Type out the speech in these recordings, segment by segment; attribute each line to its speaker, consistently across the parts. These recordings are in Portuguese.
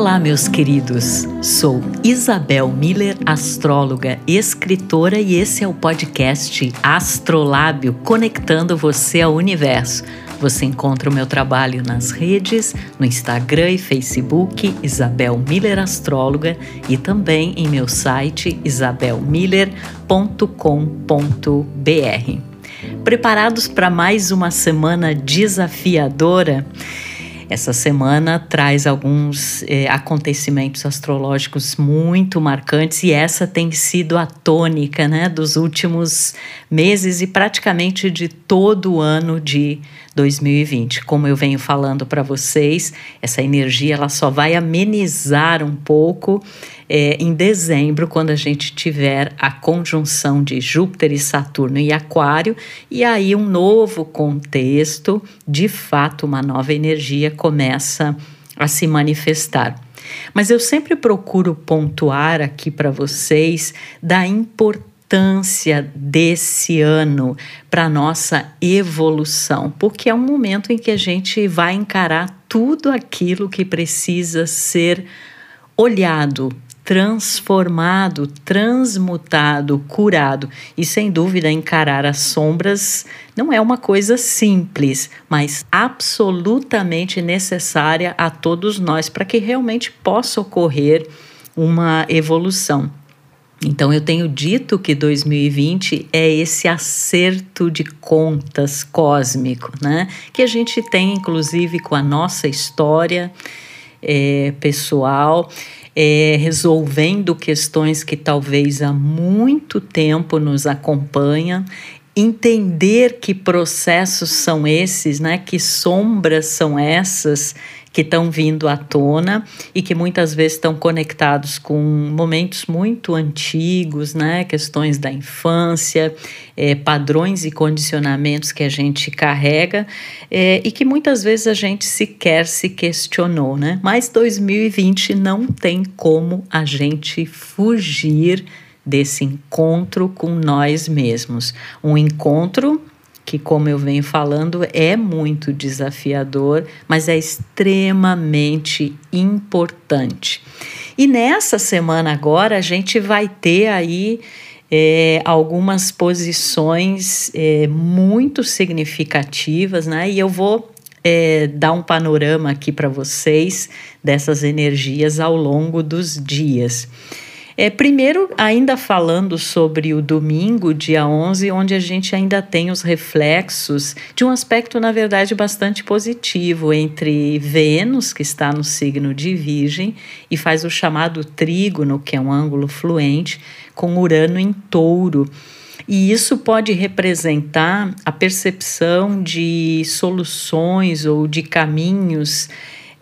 Speaker 1: Olá, meus queridos. Sou Isabel Miller, astróloga, escritora, e esse é o podcast Astrolábio conectando você ao universo. Você encontra o meu trabalho nas redes, no Instagram e Facebook, Isabel Miller Astróloga, e também em meu site isabelmiller.com.br. Preparados para mais uma semana desafiadora? Essa semana traz alguns é, acontecimentos astrológicos muito marcantes e essa tem sido a tônica né, dos últimos meses e praticamente de todo o ano de 2020. Como eu venho falando para vocês, essa energia ela só vai amenizar um pouco é, em dezembro, quando a gente tiver a conjunção de Júpiter e Saturno em Aquário, e aí um novo contexto, de fato, uma nova energia começa a se manifestar. Mas eu sempre procuro pontuar aqui para vocês da importância importância desse ano para nossa evolução, porque é um momento em que a gente vai encarar tudo aquilo que precisa ser olhado, transformado, transmutado, curado. E sem dúvida, encarar as sombras não é uma coisa simples, mas absolutamente necessária a todos nós para que realmente possa ocorrer uma evolução. Então, eu tenho dito que 2020 é esse acerto de contas cósmico, né? Que a gente tem, inclusive, com a nossa história é, pessoal, é, resolvendo questões que talvez há muito tempo nos acompanham entender que processos são esses, né? Que sombras são essas que estão vindo à tona e que muitas vezes estão conectados com momentos muito antigos, né? Questões da infância, é, padrões e condicionamentos que a gente carrega é, e que muitas vezes a gente sequer se questionou, né? Mas 2020 não tem como a gente fugir desse encontro com nós mesmos. Um encontro que, como eu venho falando, é muito desafiador, mas é extremamente importante. E nessa semana agora a gente vai ter aí é, algumas posições é, muito significativas, né? E eu vou é, dar um panorama aqui para vocês dessas energias ao longo dos dias. É, primeiro, ainda falando sobre o domingo, dia 11, onde a gente ainda tem os reflexos de um aspecto, na verdade, bastante positivo entre Vênus, que está no signo de Virgem, e faz o chamado trígono, que é um ângulo fluente, com Urano em touro. E isso pode representar a percepção de soluções ou de caminhos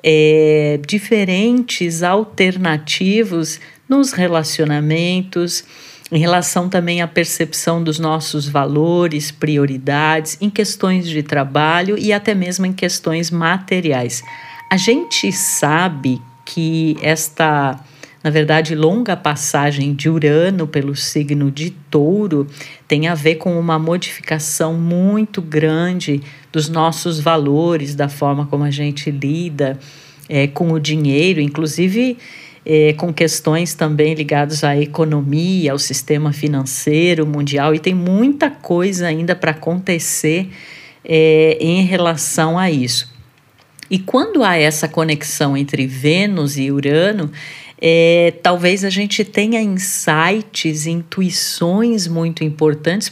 Speaker 1: é, diferentes, alternativos nos relacionamentos, em relação também à percepção dos nossos valores, prioridades, em questões de trabalho e até mesmo em questões materiais. A gente sabe que esta, na verdade, longa passagem de Urano pelo signo de Touro tem a ver com uma modificação muito grande dos nossos valores, da forma como a gente lida é, com o dinheiro, inclusive é, com questões também ligadas à economia, ao sistema financeiro mundial, e tem muita coisa ainda para acontecer é, em relação a isso. E quando há essa conexão entre Vênus e Urano, é, talvez a gente tenha insights, intuições muito importantes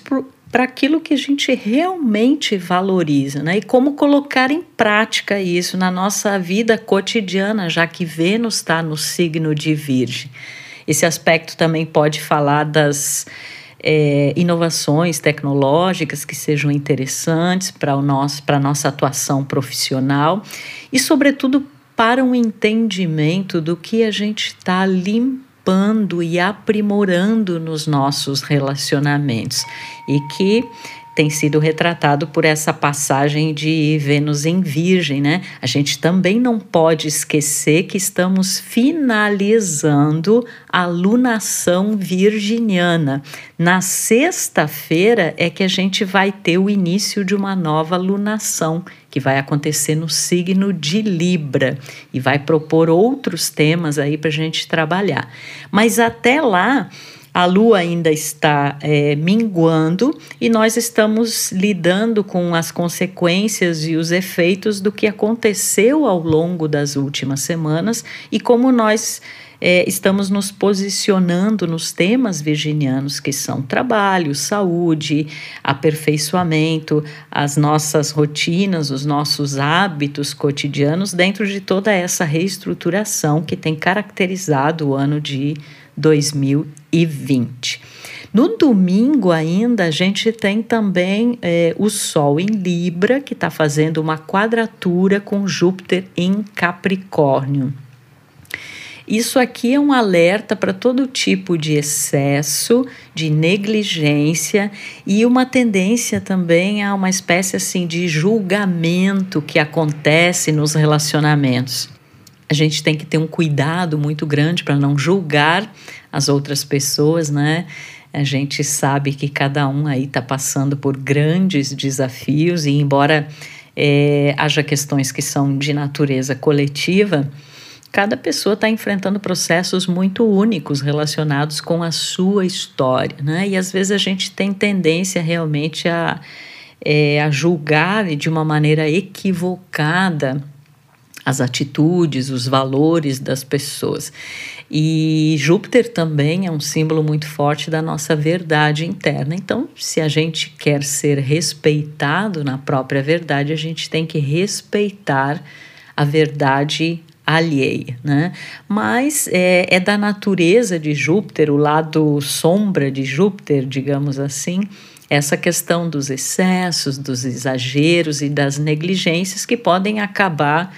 Speaker 1: para aquilo que a gente realmente valoriza, né? E como colocar em prática isso na nossa vida cotidiana, já que Vênus está no signo de Virgem. Esse aspecto também pode falar das é, inovações tecnológicas que sejam interessantes para a nossa atuação profissional e, sobretudo, para um entendimento do que a gente está limpando limpando e aprimorando nos nossos relacionamentos. E que tem sido retratado por essa passagem de Vênus em Virgem, né? A gente também não pode esquecer que estamos finalizando a lunação virginiana. Na sexta-feira é que a gente vai ter o início de uma nova lunação que vai acontecer no signo de Libra e vai propor outros temas aí para a gente trabalhar. Mas até lá a lua ainda está é, minguando e nós estamos lidando com as consequências e os efeitos do que aconteceu ao longo das últimas semanas e como nós é, estamos nos posicionando nos temas virginianos que são trabalho, saúde, aperfeiçoamento, as nossas rotinas, os nossos hábitos cotidianos dentro de toda essa reestruturação que tem caracterizado o ano de 2020. No domingo ainda a gente tem também é, o Sol em Libra, que está fazendo uma quadratura com Júpiter em Capricórnio. Isso aqui é um alerta para todo tipo de excesso, de negligência e uma tendência também a uma espécie assim de julgamento que acontece nos relacionamentos a gente tem que ter um cuidado muito grande para não julgar as outras pessoas, né? A gente sabe que cada um aí está passando por grandes desafios e embora é, haja questões que são de natureza coletiva, cada pessoa está enfrentando processos muito únicos relacionados com a sua história, né? E às vezes a gente tem tendência realmente a, é, a julgar de uma maneira equivocada as atitudes, os valores das pessoas. E Júpiter também é um símbolo muito forte da nossa verdade interna. Então, se a gente quer ser respeitado na própria verdade, a gente tem que respeitar a verdade alheia, né? Mas é, é da natureza de Júpiter, o lado sombra de Júpiter, digamos assim, essa questão dos excessos, dos exageros e das negligências que podem acabar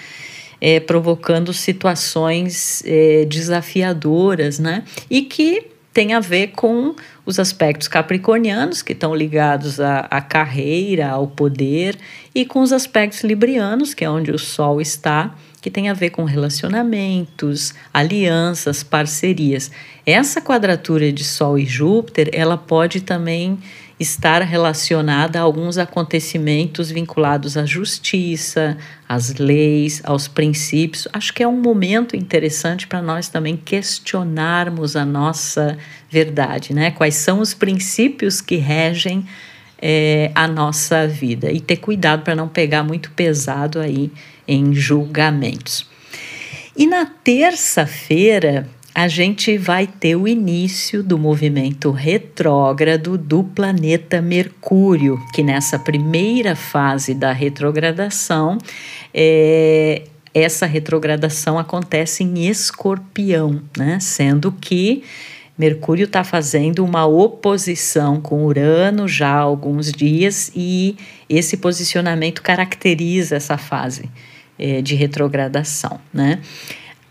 Speaker 1: é, provocando situações é, desafiadoras, né? E que tem a ver com os aspectos capricornianos, que estão ligados à, à, carreira, ao poder, e com os aspectos librianos, que é onde o Sol está, que tem a ver com relacionamentos, alianças, parcerias. Essa quadratura de Sol e Júpiter, ela pode também estar relacionada a alguns acontecimentos vinculados à justiça, às leis, aos princípios. Acho que é um momento interessante para nós também questionarmos a nossa verdade, né? Quais são os princípios que regem é, a nossa vida e ter cuidado para não pegar muito pesado aí em julgamentos. E na terça-feira, a gente vai ter o início do movimento retrógrado do planeta Mercúrio, que nessa primeira fase da retrogradação, é, essa retrogradação acontece em escorpião, né? sendo que Mercúrio está fazendo uma oposição com Urano já há alguns dias e esse posicionamento caracteriza essa fase é, de retrogradação, né?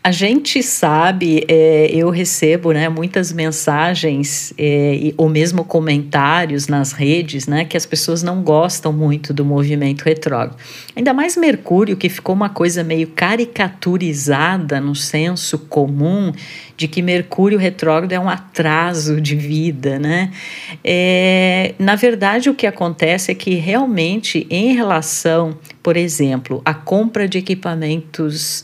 Speaker 1: A gente sabe, é, eu recebo né, muitas mensagens é, ou mesmo comentários nas redes né, que as pessoas não gostam muito do movimento retrógrado. Ainda mais Mercúrio, que ficou uma coisa meio caricaturizada no senso comum de que Mercúrio retrógrado é um atraso de vida. Né? É, na verdade, o que acontece é que realmente, em relação, por exemplo, à compra de equipamentos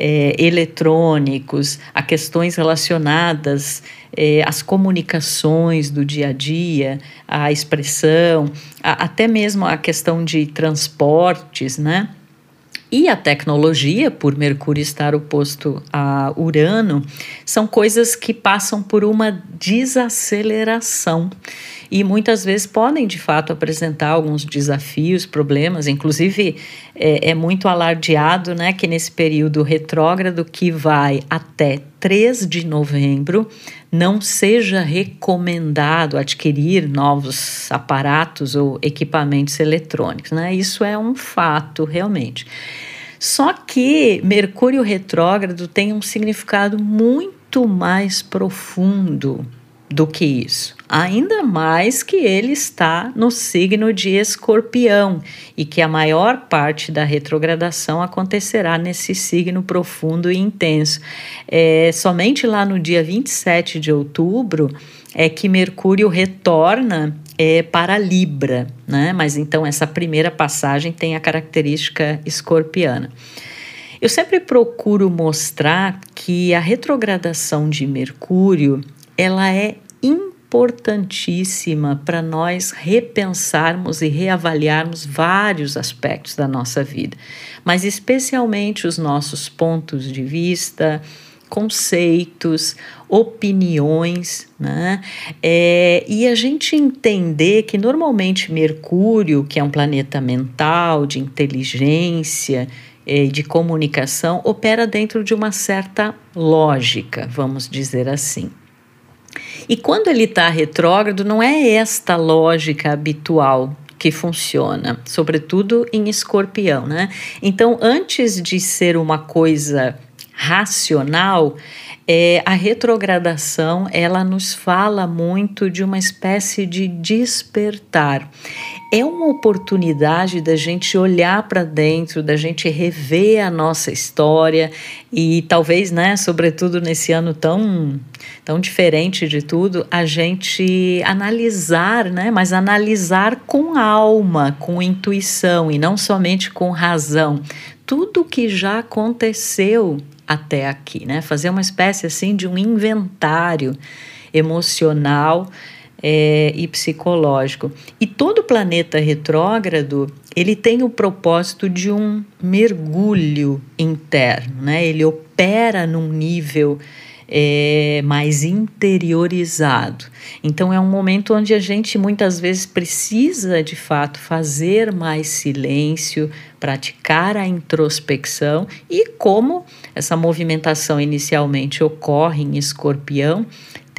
Speaker 1: é, eletrônicos, a questões relacionadas é, às comunicações do dia a dia, à expressão, a, até mesmo a questão de transportes, né? E a tecnologia, por Mercúrio estar oposto a Urano, são coisas que passam por uma desaceleração e muitas vezes podem de fato apresentar alguns desafios, problemas, inclusive é, é muito alardeado né, que nesse período retrógrado que vai até 3 de novembro não seja recomendado adquirir novos aparatos ou equipamentos eletrônicos. Né? Isso é um fato realmente. Só que Mercúrio retrógrado tem um significado muito mais profundo do que isso. ainda mais que ele está no signo de Escorpião e que a maior parte da retrogradação acontecerá nesse signo profundo e intenso. É, somente lá no dia 27 de outubro é que Mercúrio retorna é, para Libra, né? Mas então essa primeira passagem tem a característica escorpiana. Eu sempre procuro mostrar que a retrogradação de Mercúrio ela é importantíssima para nós repensarmos e reavaliarmos vários aspectos da nossa vida, mas especialmente os nossos pontos de vista, conceitos, opiniões, né? É, e a gente entender que normalmente Mercúrio, que é um planeta mental, de inteligência, é, de comunicação, opera dentro de uma certa lógica, vamos dizer assim. E quando ele está retrógrado, não é esta lógica habitual que funciona, sobretudo em escorpião, né? Então, antes de ser uma coisa racional, é, a retrogradação ela nos fala muito de uma espécie de despertar. É uma oportunidade da gente olhar para dentro, da gente rever a nossa história e talvez, né, sobretudo nesse ano tão, tão diferente de tudo, a gente analisar, né, mas analisar com alma, com intuição e não somente com razão tudo que já aconteceu até aqui, né? Fazer uma espécie assim de um inventário emocional é, e psicológico. E todo planeta retrógrado ele tem o propósito de um mergulho interno, né? Ele opera num nível é, mais interiorizado. Então, é um momento onde a gente muitas vezes precisa de fato fazer mais silêncio, praticar a introspecção e como essa movimentação inicialmente ocorre em escorpião,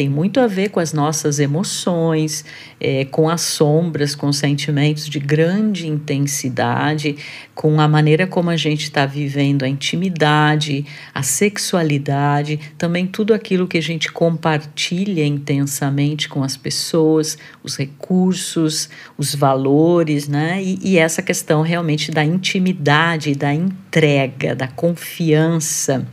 Speaker 1: tem muito a ver com as nossas emoções, é, com as sombras, com sentimentos de grande intensidade, com a maneira como a gente está vivendo a intimidade, a sexualidade, também tudo aquilo que a gente compartilha intensamente com as pessoas, os recursos, os valores, né? E, e essa questão realmente da intimidade, da entrega, da confiança.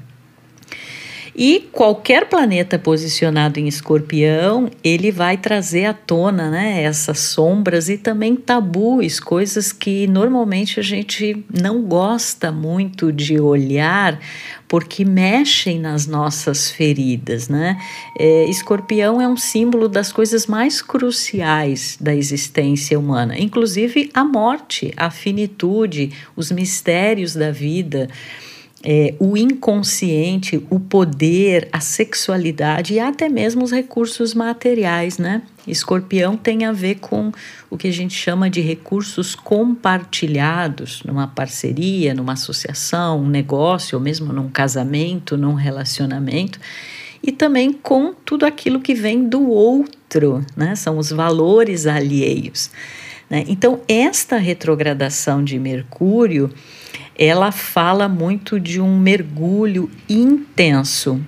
Speaker 1: E qualquer planeta posicionado em escorpião, ele vai trazer à tona né, essas sombras e também tabus, coisas que normalmente a gente não gosta muito de olhar porque mexem nas nossas feridas, né? É, escorpião é um símbolo das coisas mais cruciais da existência humana, inclusive a morte, a finitude, os mistérios da vida é, o inconsciente, o poder, a sexualidade e até mesmo os recursos materiais, né? Escorpião tem a ver com o que a gente chama de recursos compartilhados, numa parceria, numa associação, um negócio, ou mesmo num casamento, num relacionamento, e também com tudo aquilo que vem do outro, né? São os valores alheios. Né? Então, esta retrogradação de Mercúrio ela fala muito de um mergulho intenso.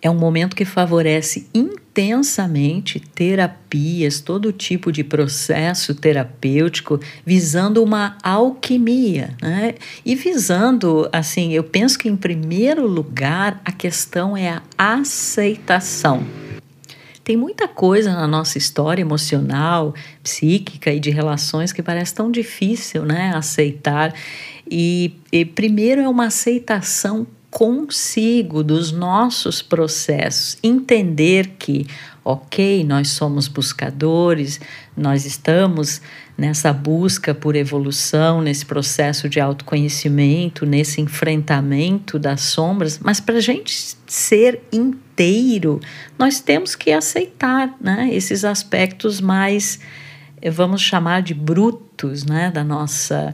Speaker 1: É um momento que favorece intensamente terapias, todo tipo de processo terapêutico, visando uma alquimia, né? E visando, assim, eu penso que em primeiro lugar a questão é a aceitação. Tem muita coisa na nossa história emocional, psíquica e de relações que parece tão difícil, né, aceitar. E, e primeiro é uma aceitação consigo dos nossos processos, entender que, ok, nós somos buscadores, nós estamos nessa busca por evolução, nesse processo de autoconhecimento, nesse enfrentamento das sombras, mas para a gente ser nós temos que aceitar né, esses aspectos mais, eh, vamos chamar de brutos, né, da nossa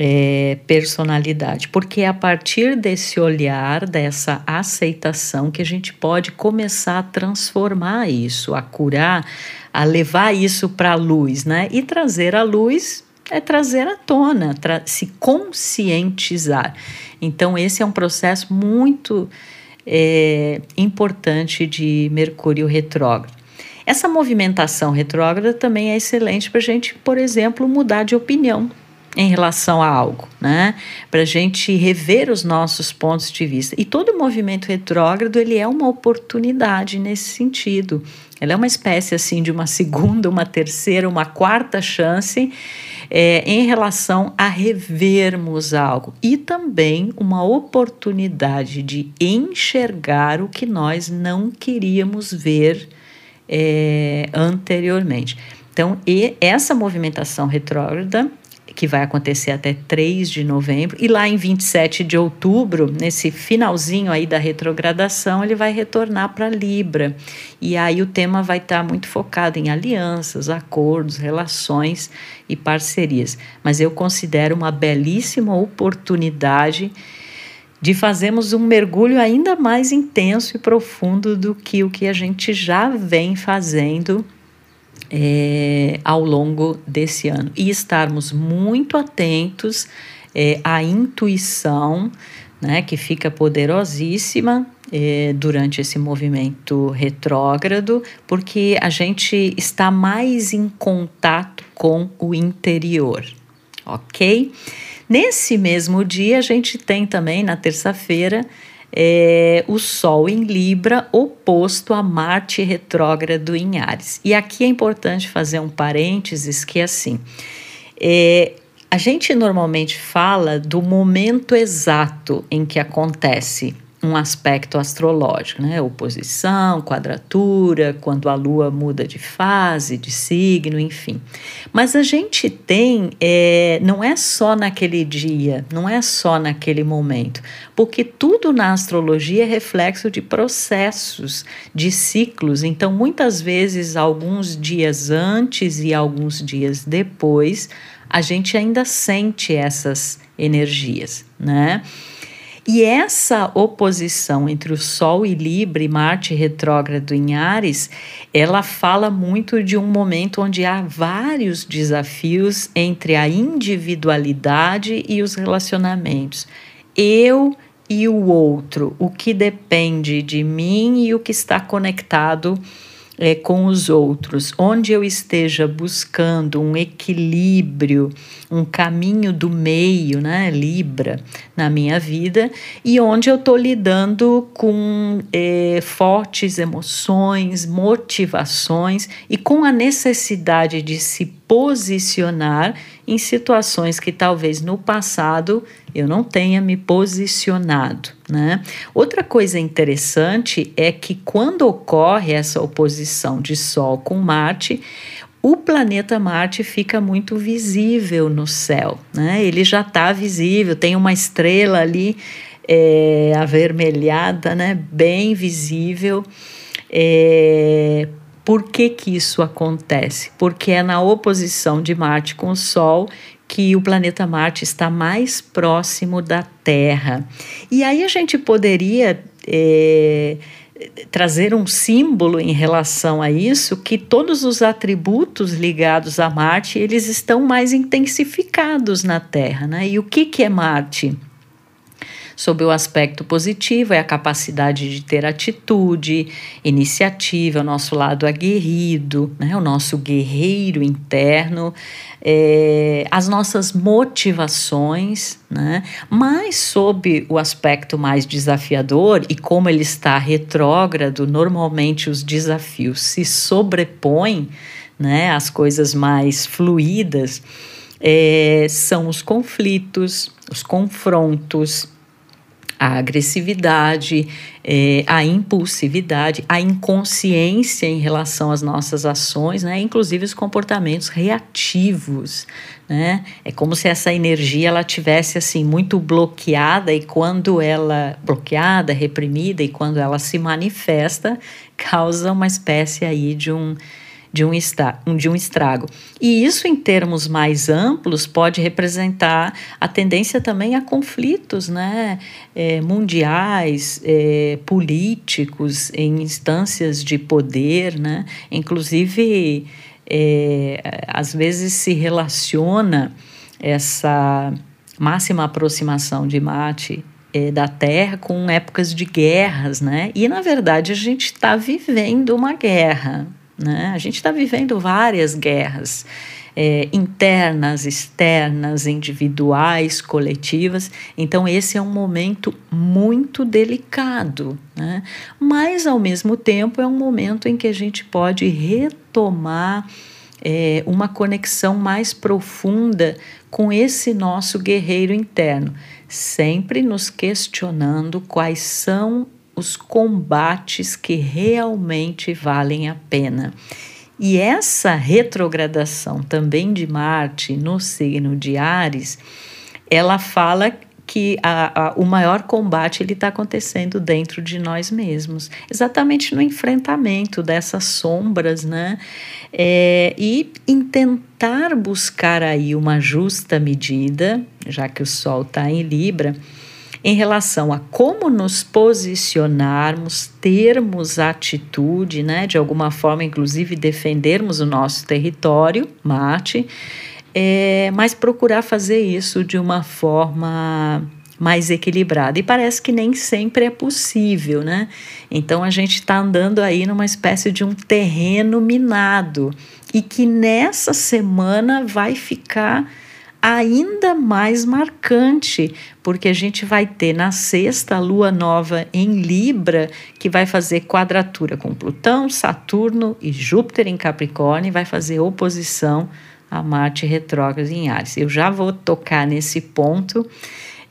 Speaker 1: é, personalidade, porque é a partir desse olhar, dessa aceitação, que a gente pode começar a transformar isso, a curar, a levar isso para a luz, né? E trazer a luz é trazer à tona, tra se conscientizar. Então, esse é um processo muito é, importante de Mercúrio retrógrado. Essa movimentação retrógrada também é excelente para a gente, por exemplo, mudar de opinião em relação a algo, né? Para a gente rever os nossos pontos de vista. E todo movimento retrógrado ele é uma oportunidade nesse sentido. Ela é uma espécie assim de uma segunda, uma terceira, uma quarta chance é, em relação a revermos algo e também uma oportunidade de enxergar o que nós não queríamos ver é, anteriormente. Então, e essa movimentação retrógrada que vai acontecer até 3 de novembro, e lá em 27 de outubro, nesse finalzinho aí da retrogradação, ele vai retornar para Libra. E aí o tema vai estar tá muito focado em alianças, acordos, relações e parcerias. Mas eu considero uma belíssima oportunidade de fazermos um mergulho ainda mais intenso e profundo do que o que a gente já vem fazendo é, ao longo desse ano e estarmos muito atentos é, à intuição, né, que fica poderosíssima é, durante esse movimento retrógrado, porque a gente está mais em contato com o interior, ok? Nesse mesmo dia, a gente tem também, na terça-feira, é, o Sol em Libra oposto a Marte retrógrado em Ares. E aqui é importante fazer um parênteses que é assim. É, a gente normalmente fala do momento exato em que acontece um aspecto astrológico, né? Oposição, quadratura, quando a Lua muda de fase, de signo, enfim. Mas a gente tem, é, não é só naquele dia, não é só naquele momento, porque tudo na astrologia é reflexo de processos, de ciclos. Então, muitas vezes, alguns dias antes e alguns dias depois, a gente ainda sente essas energias, né? E essa oposição entre o Sol e Libra e Marte retrógrado em Ares, ela fala muito de um momento onde há vários desafios entre a individualidade e os relacionamentos. Eu e o outro, o que depende de mim e o que está conectado é, com os outros, onde eu esteja buscando um equilíbrio, um caminho do meio, né, Libra, na minha vida, e onde eu estou lidando com é, fortes emoções, motivações e com a necessidade de se posicionar em situações que talvez no passado eu não tenha me posicionado, né? Outra coisa interessante é que quando ocorre essa oposição de Sol com Marte, o planeta Marte fica muito visível no céu, né? Ele já está visível, tem uma estrela ali é, avermelhada, né? Bem visível. É, por que, que isso acontece? Porque é na oposição de Marte com o Sol que o planeta Marte está mais próximo da Terra. E aí a gente poderia é, trazer um símbolo em relação a isso, que todos os atributos ligados a Marte eles estão mais intensificados na Terra. Né? E o que, que é Marte? Sob o aspecto positivo, é a capacidade de ter atitude, iniciativa, o nosso lado aguerrido, né? o nosso guerreiro interno, é, as nossas motivações, né? mas sob o aspecto mais desafiador, e como ele está retrógrado, normalmente os desafios se sobrepõem né? às coisas mais fluídas. É, são os conflitos, os confrontos, a agressividade, é, a impulsividade, a inconsciência em relação às nossas ações, né? inclusive os comportamentos reativos. Né? É como se essa energia ela tivesse assim muito bloqueada e quando ela bloqueada, reprimida e quando ela se manifesta causa uma espécie aí de um de um, de um estrago. E isso, em termos mais amplos, pode representar a tendência também a conflitos né, é, mundiais, é, políticos, em instâncias de poder, né? inclusive, é, às vezes se relaciona essa máxima aproximação de Mate é, da Terra com épocas de guerras, né? E na verdade a gente está vivendo uma guerra, Né? A gente está vivendo várias guerras. É, internas, externas, individuais, coletivas. Então, esse é um momento muito delicado, né? mas, ao mesmo tempo, é um momento em que a gente pode retomar é, uma conexão mais profunda com esse nosso guerreiro interno, sempre nos questionando quais são os combates que realmente valem a pena. E essa retrogradação também de Marte no signo de Ares, ela fala que a, a, o maior combate ele está acontecendo dentro de nós mesmos, exatamente no enfrentamento dessas sombras, né? É, e em tentar buscar aí uma justa medida, já que o Sol está em Libra, em relação a como nos posicionarmos, termos atitude, né, de alguma forma, inclusive defendermos o nosso território, Marte, é, mas procurar fazer isso de uma forma mais equilibrada. E parece que nem sempre é possível, né? Então a gente está andando aí numa espécie de um terreno minado e que nessa semana vai ficar ainda mais marcante, porque a gente vai ter na sexta lua nova em Libra, que vai fazer quadratura com Plutão, Saturno e Júpiter em Capricórnio, e vai fazer oposição a Marte retrógrado em Ares. Eu já vou tocar nesse ponto,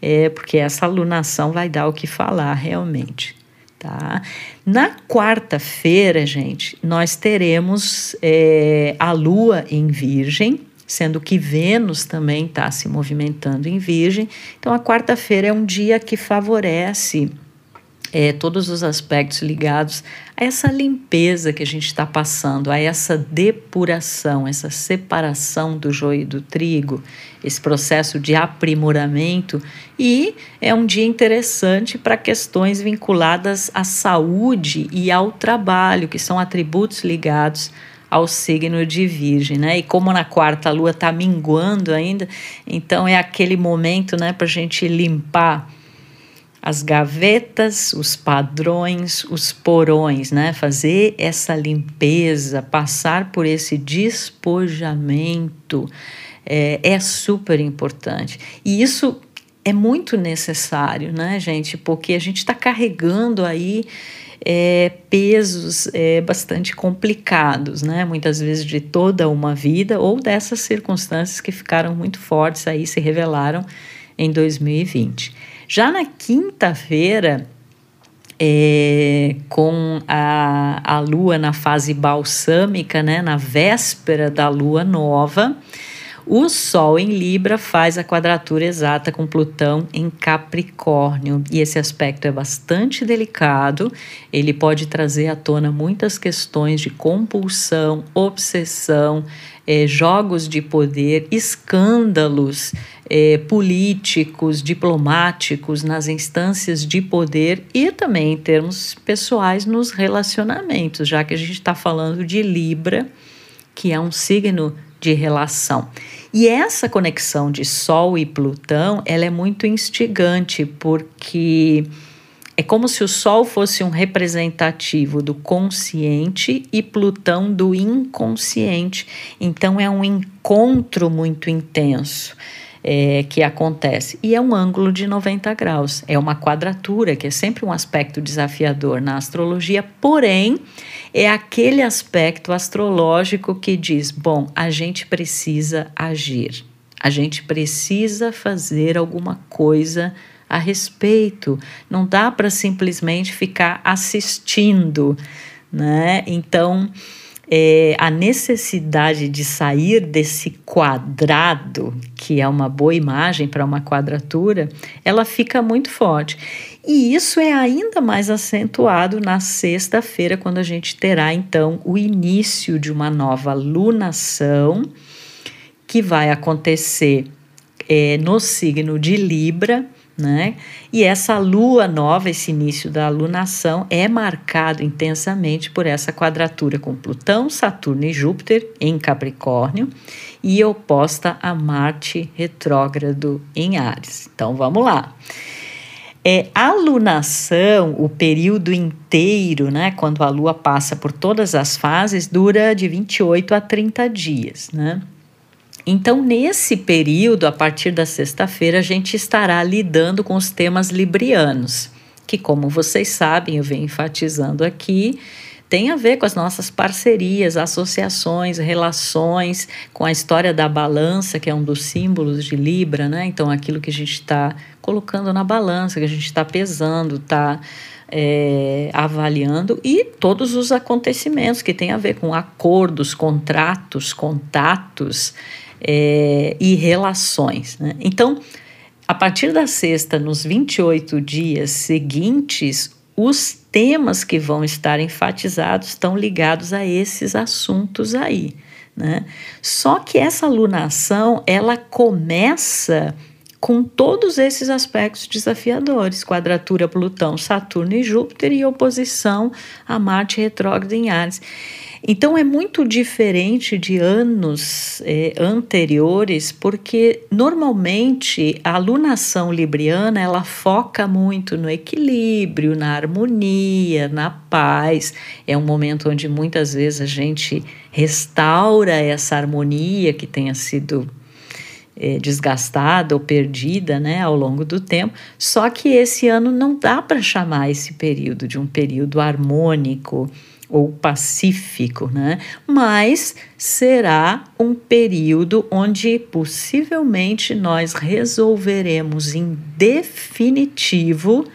Speaker 1: é, porque essa alunação vai dar o que falar realmente. Tá? Na quarta-feira, gente, nós teremos é, a Lua em Virgem, sendo que Vênus também está se movimentando em Virgem. Então, a quarta-feira é um dia que favorece é, todos os aspectos ligados a essa limpeza que a gente está passando, a essa depuração, essa separação do joio e do trigo, esse processo de aprimoramento. E é um dia interessante para questões vinculadas à saúde e ao trabalho, que são atributos ligados ao signo de Virgem, né? E como na quarta a lua está minguando ainda, então é aquele momento, né, para a gente limpar as gavetas, os padrões, os porões, né? Fazer essa limpeza, passar por esse despojamento é, é super importante. E isso é muito necessário, né, gente? Porque a gente está carregando aí é, pesos é, bastante complicados, né? Muitas vezes de toda uma vida ou dessas circunstâncias que ficaram muito fortes aí, se revelaram em 2020. Já na quinta-feira, é, com a, a lua na fase balsâmica, né, na véspera da lua nova, o Sol em Libra faz a quadratura exata com Plutão em Capricórnio, e esse aspecto é bastante delicado. Ele pode trazer à tona muitas questões de compulsão, obsessão, é, jogos de poder, escândalos é, políticos, diplomáticos nas instâncias de poder e também em termos pessoais nos relacionamentos, já que a gente está falando de Libra, que é um signo de relação. E essa conexão de Sol e Plutão, ela é muito instigante, porque é como se o Sol fosse um representativo do consciente e Plutão do inconsciente. Então é um encontro muito intenso é, que acontece. E é um ângulo de 90 graus, é uma quadratura, que é sempre um aspecto desafiador na astrologia, porém, é aquele aspecto astrológico que diz: bom, a gente precisa agir, a gente precisa fazer alguma coisa a respeito, não dá para simplesmente ficar assistindo, né? Então é, a necessidade de sair desse quadrado, que é uma boa imagem para uma quadratura, ela fica muito forte. E isso é ainda mais acentuado na sexta-feira, quando a gente terá então o início de uma nova lunação, que vai acontecer é, no signo de Libra né? E essa lua nova, esse início da lunação, é marcado intensamente por essa quadratura com Plutão, Saturno e Júpiter em Capricórnio e oposta a Marte retrógrado em Ares. Então vamos lá. É, a lunação, o período inteiro, né, quando a lua passa por todas as fases, dura de 28 a 30 dias, né? Então, nesse período, a partir da sexta-feira, a gente estará lidando com os temas librianos, que, como vocês sabem, eu venho enfatizando aqui, tem a ver com as nossas parcerias, associações, relações, com a história da balança, que é um dos símbolos de Libra, né? Então, aquilo que a gente está colocando na balança, que a gente está pesando, está é, avaliando, e todos os acontecimentos que têm a ver com acordos, contratos, contatos é, e relações. Né? Então, a partir da sexta, nos 28 dias seguintes, os temas que vão estar enfatizados estão ligados a esses assuntos aí. Né? Só que essa lunação ela começa com todos esses aspectos desafiadores: quadratura Plutão, Saturno e Júpiter e oposição a Marte retrógrado em Ares. Então é muito diferente de anos é, anteriores, porque normalmente a alunação libriana ela foca muito no equilíbrio, na harmonia, na paz. É um momento onde muitas vezes a gente restaura essa harmonia que tenha sido é, desgastada ou perdida né, ao longo do tempo. Só que esse ano não dá para chamar esse período de um período harmônico ou pacífico, né? Mas será um período onde possivelmente nós resolveremos em definitivo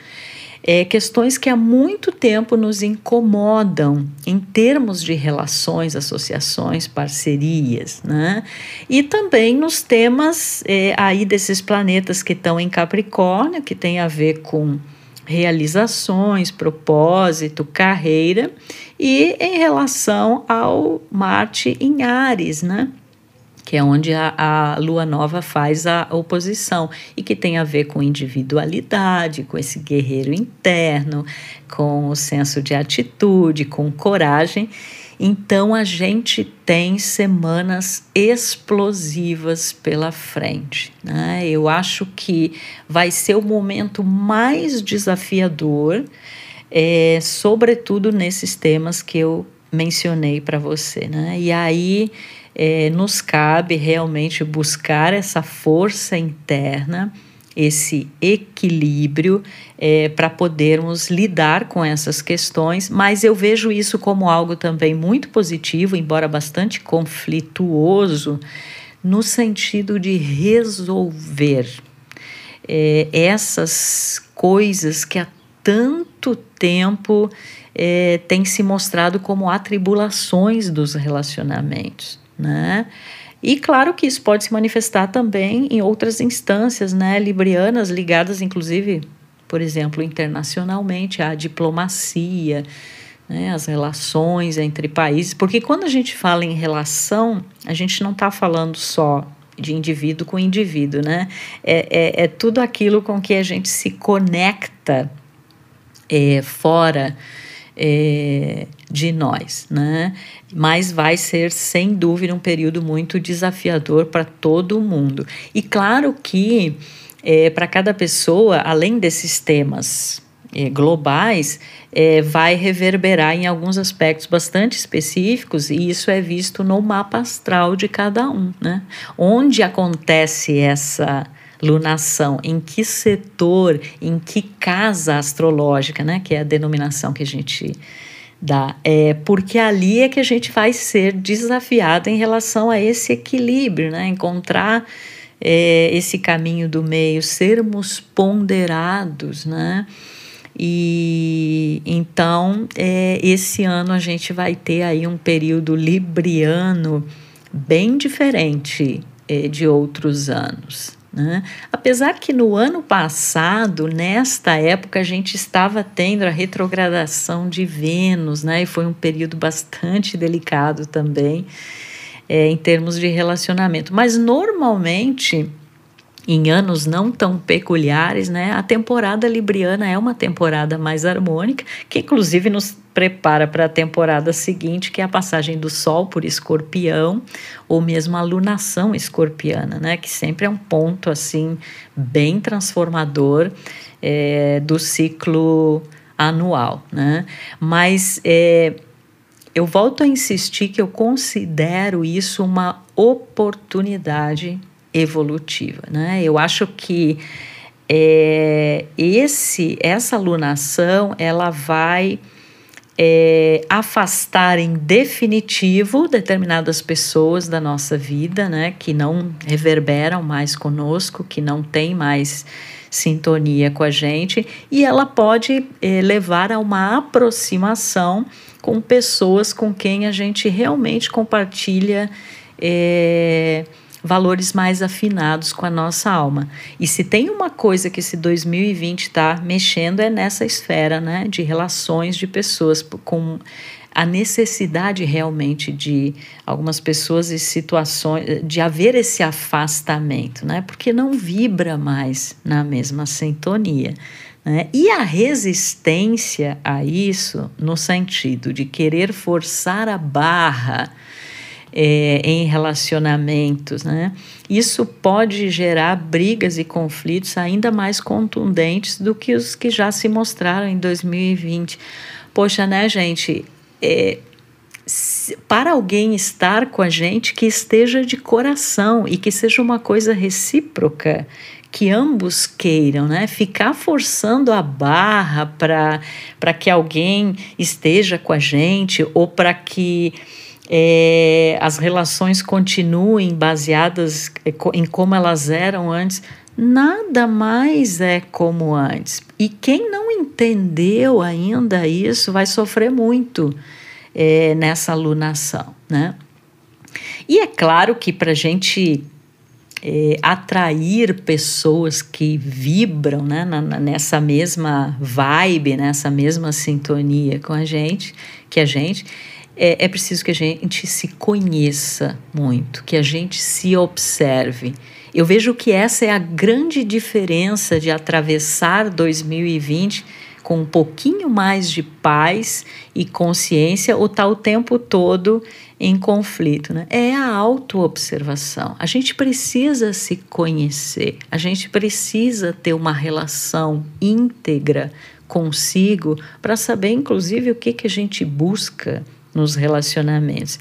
Speaker 1: é, questões que há muito tempo nos incomodam em termos de relações, associações, parcerias, né? E também nos temas é, aí desses planetas que estão em Capricórnio, que tem a ver com realizações, propósito, carreira, e em relação ao Marte em Ares, né? Que é onde a, a, lua nova faz a oposição e que tem a ver com individualidade, com esse guerreiro interno, com o senso de atitude, com coragem. Então a gente tem semanas explosivas pela frente. Né? Eu acho que vai ser o momento mais desafiador, é, sobretudo nesses temas que eu mencionei para você. Né? E aí é, nos cabe realmente buscar essa força interna, esse equilíbrio é, para podermos lidar com essas questões, mas eu vejo isso como algo também muito positivo, embora bastante conflituoso, no sentido de resolver é, essas coisas que há tanto tempo é, têm se mostrado como atribulações dos relacionamentos né? E claro que isso pode se manifestar também em outras instâncias, né, librianas ligadas inclusive, por exemplo, internacionalmente à diplomacia, né, as relações entre países, porque quando a gente fala em relação, a gente não está falando só de indivíduo com indivíduo, né? É, é, é, tudo aquilo com que a gente se conecta é, fora é, de nós, né? Mas vai ser sem dúvida um período muito desafiador para todo mundo. E claro que é, para cada pessoa, além desses temas é, globais, é, vai reverberar em alguns aspectos bastante específicos, e isso é visto no mapa astral de cada um, né? Onde acontece essa lunação, em que setor, em que casa astrológica, né, que é a denominação que a gente dá, é porque ali é que a gente vai ser desafiado em relação a esse equilíbrio, né, encontrar é, esse caminho do meio, sermos ponderados, né, e então é, esse ano a gente vai ter aí um período libriano bem diferente é, de outros anos. Né? Apesar que no ano passado, nesta época, a gente estava tendo a retrogradação de Vênus, né? e foi um período bastante delicado também é, em termos de relacionamento. Mas normalmente em anos não tão peculiares, né, a temporada libriana é uma temporada mais harmônica, que inclusive nos prepara para a temporada seguinte, que é a passagem do Sol por Escorpião, ou mesmo a lunação escorpiana, né, que sempre é um ponto assim bem transformador é, do ciclo anual, né? Mas é, eu volto a insistir que eu considero isso uma oportunidade evolutiva, né? Eu acho que é, esse essa alunação ela vai é, afastar em definitivo determinadas pessoas da nossa vida, né, que não reverberam mais conosco, que não tem mais sintonia com a gente, e ela pode é, levar a uma aproximação com pessoas com quem a gente realmente compartilha. É, valores mais afinados com a nossa alma. E se tem uma coisa que esse 2020 está mexendo é nessa esfera, né, de relações de pessoas com a necessidade realmente de algumas pessoas e situações de haver esse afastamento, né? Porque não vibra mais na mesma sintonia. Né? E a resistência a isso, no sentido de querer forçar a barra é, em relacionamentos, né? Isso pode gerar brigas e conflitos ainda mais contundentes do que os que já se mostraram em 2020. Poxa, né, gente? É, para alguém estar com a gente que esteja de coração e que seja uma coisa recíproca, que ambos queiram, né? Ficar forçando a barra para que alguém esteja com a gente ou para que é, as relações continuem baseadas em como elas eram antes, nada mais é como antes. E quem não entendeu ainda isso vai sofrer muito é, nessa alunação, né? E é claro que para a gente é, atrair pessoas que vibram né, na, nessa mesma vibe, nessa mesma sintonia com a gente, que a gente, é, é preciso que a gente se conheça muito, que a gente se observe. Eu vejo que essa é a grande diferença de atravessar 2020 com um pouquinho mais de paz e consciência ou tá o tempo todo em conflito, né? É a autoobservação. A gente precisa se conhecer, a gente precisa ter uma relação íntegra consigo para saber, inclusive, o que, que a gente busca nos relacionamentos.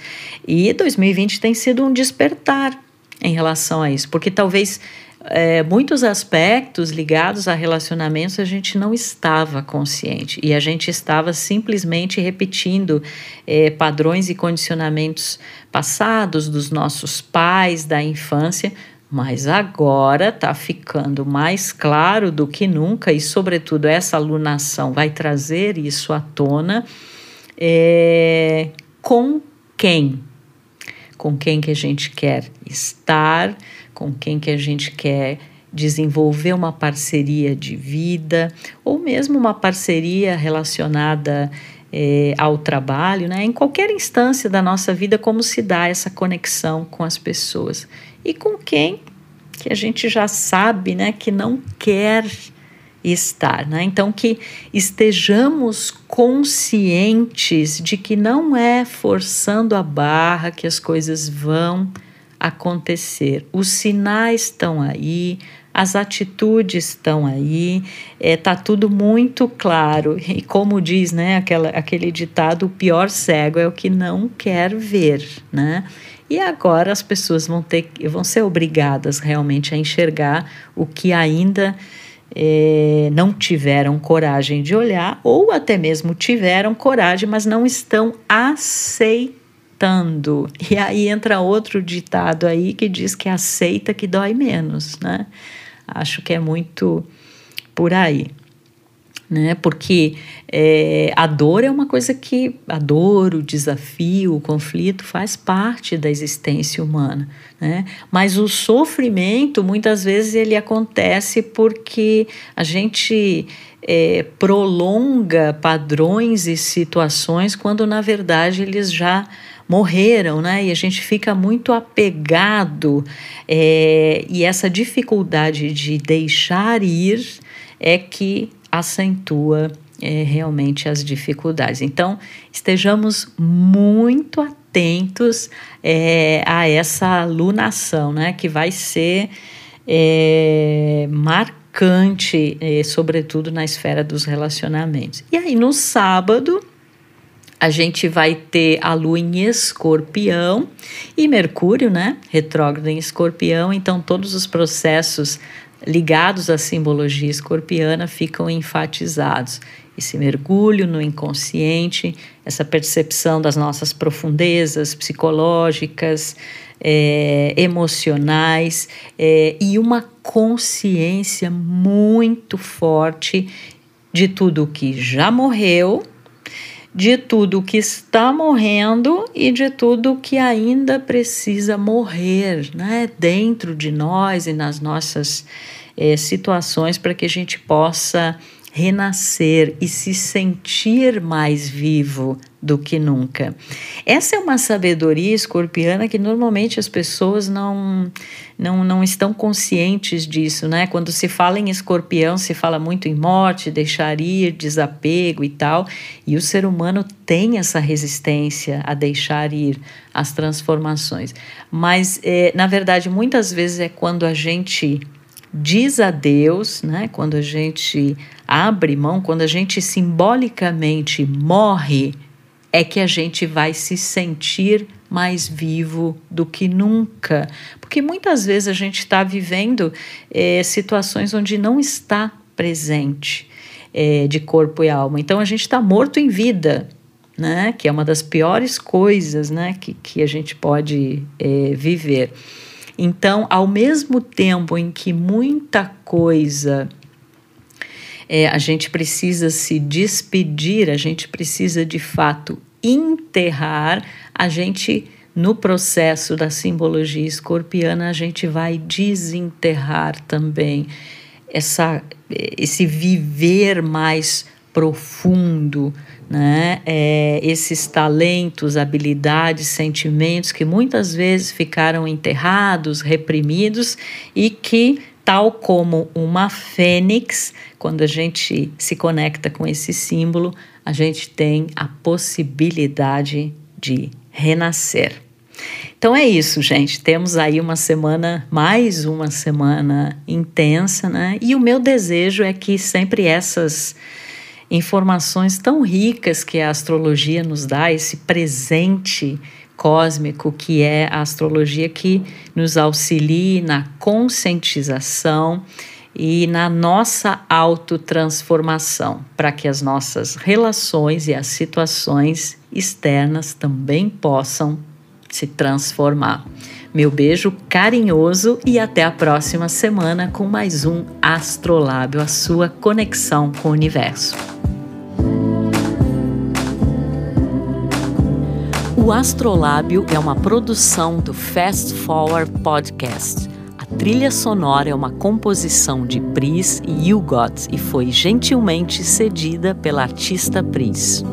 Speaker 1: E 2020 tem sido um despertar em relação a isso, porque talvez é, muitos aspectos ligados a relacionamentos a gente não estava consciente e a gente estava simplesmente repetindo é, padrões e condicionamentos passados dos nossos pais, da infância. Mas agora está ficando mais claro do que nunca, e, sobretudo, essa alunação vai trazer isso à tona é, com quem? Com quem que a gente quer estar, com quem que a gente quer desenvolver uma parceria de vida ou mesmo uma parceria relacionada é, ao trabalho, né? em qualquer instância da nossa vida, como se dá essa conexão com as pessoas e com quem que a gente já sabe né, que não quer estar. Né? Então, que estejamos conscientes de que não é forçando a barra que as coisas vão acontecer. Os sinais estão aí, as atitudes estão aí, está é, tudo muito claro. E como diz né, aquela, aquele ditado, o pior cego é o que não quer ver. Né? E agora as pessoas vão ter vão ser obrigadas realmente a enxergar o que ainda é, não tiveram coragem de olhar, ou até mesmo tiveram coragem, mas não estão aceitando. E aí entra outro ditado aí que diz que aceita que dói menos, né? Acho que é muito por aí né? Porque é, a dor é uma coisa que a dor, o desafio, o conflito faz parte da existência humana, né? Mas o sofrimento muitas vezes ele acontece porque a gente é, prolonga padrões e situações quando na verdade eles já morreram, né? E a gente fica muito apegado é, e essa dificuldade de deixar ir é que acentua é, realmente as dificuldades. Então, estejamos muito atentos é, a essa alunação, né, que vai ser é, marcante eh, sobretudo na esfera dos relacionamentos. E aí, no sábado, a gente vai ter a Lua em Escorpião e Mercúrio, né? Retrógrado em Escorpião, então todos os processos ligados à simbologia escorpiana ficam enfatizados. Esse mergulho no inconsciente, essa percepção das nossas profundezas psicológicas, é, emocionais é, e uma consciência muito forte de tudo que já morreu, de tudo que está morrendo e de tudo que ainda precisa morrer, né, dentro de nós e nas nossas é, situações para que a gente possa renascer e se sentir mais vivo do que nunca. Essa é uma sabedoria escorpiana que normalmente as pessoas não, não, não estão conscientes disso, né? Quando se fala em escorpião, se fala muito em morte, deixar ir, desapego e tal, e o ser humano tem essa resistência a deixar ir as transformações. Mas, é, na verdade, muitas vezes é quando a gente diz a Deus, né? Quando a gente abre mão, quando a gente simbolicamente morre, é que a gente vai se sentir mais vivo do que nunca. Porque muitas vezes a gente está vivendo é, situações onde não está presente é, de corpo e alma. Então a gente está morto em vida. Né, que é uma das piores coisas né, que, que a gente pode é, viver. Então, ao mesmo tempo em que muita coisa é, a gente precisa se despedir, a gente precisa de fato enterrar, a gente no processo da simbologia escorpiana a gente vai desenterrar também essa esse viver mais profundo, né? É, esses talentos, habilidades, sentimentos que muitas vezes ficaram enterrados, reprimidos e que, tal como uma fênix, quando a gente se conecta com esse símbolo, a gente tem a possibilidade de renascer. Então é isso, gente. Temos aí uma semana, mais uma semana intensa, né? E o meu desejo é que sempre essas informações tão ricas que a astrologia nos dá, esse presente cósmico que é a astrologia que nos auxilie na conscientização e na nossa autotransformação, para que as nossas relações e as situações externas também possam se transformar. Meu beijo carinhoso e até a próxima semana com mais um Astrolábio, a sua conexão com o universo. O Astrolábio é uma produção do Fast Forward Podcast. Trilha sonora é uma composição de Pris e Hugot e foi gentilmente cedida pela artista Pris.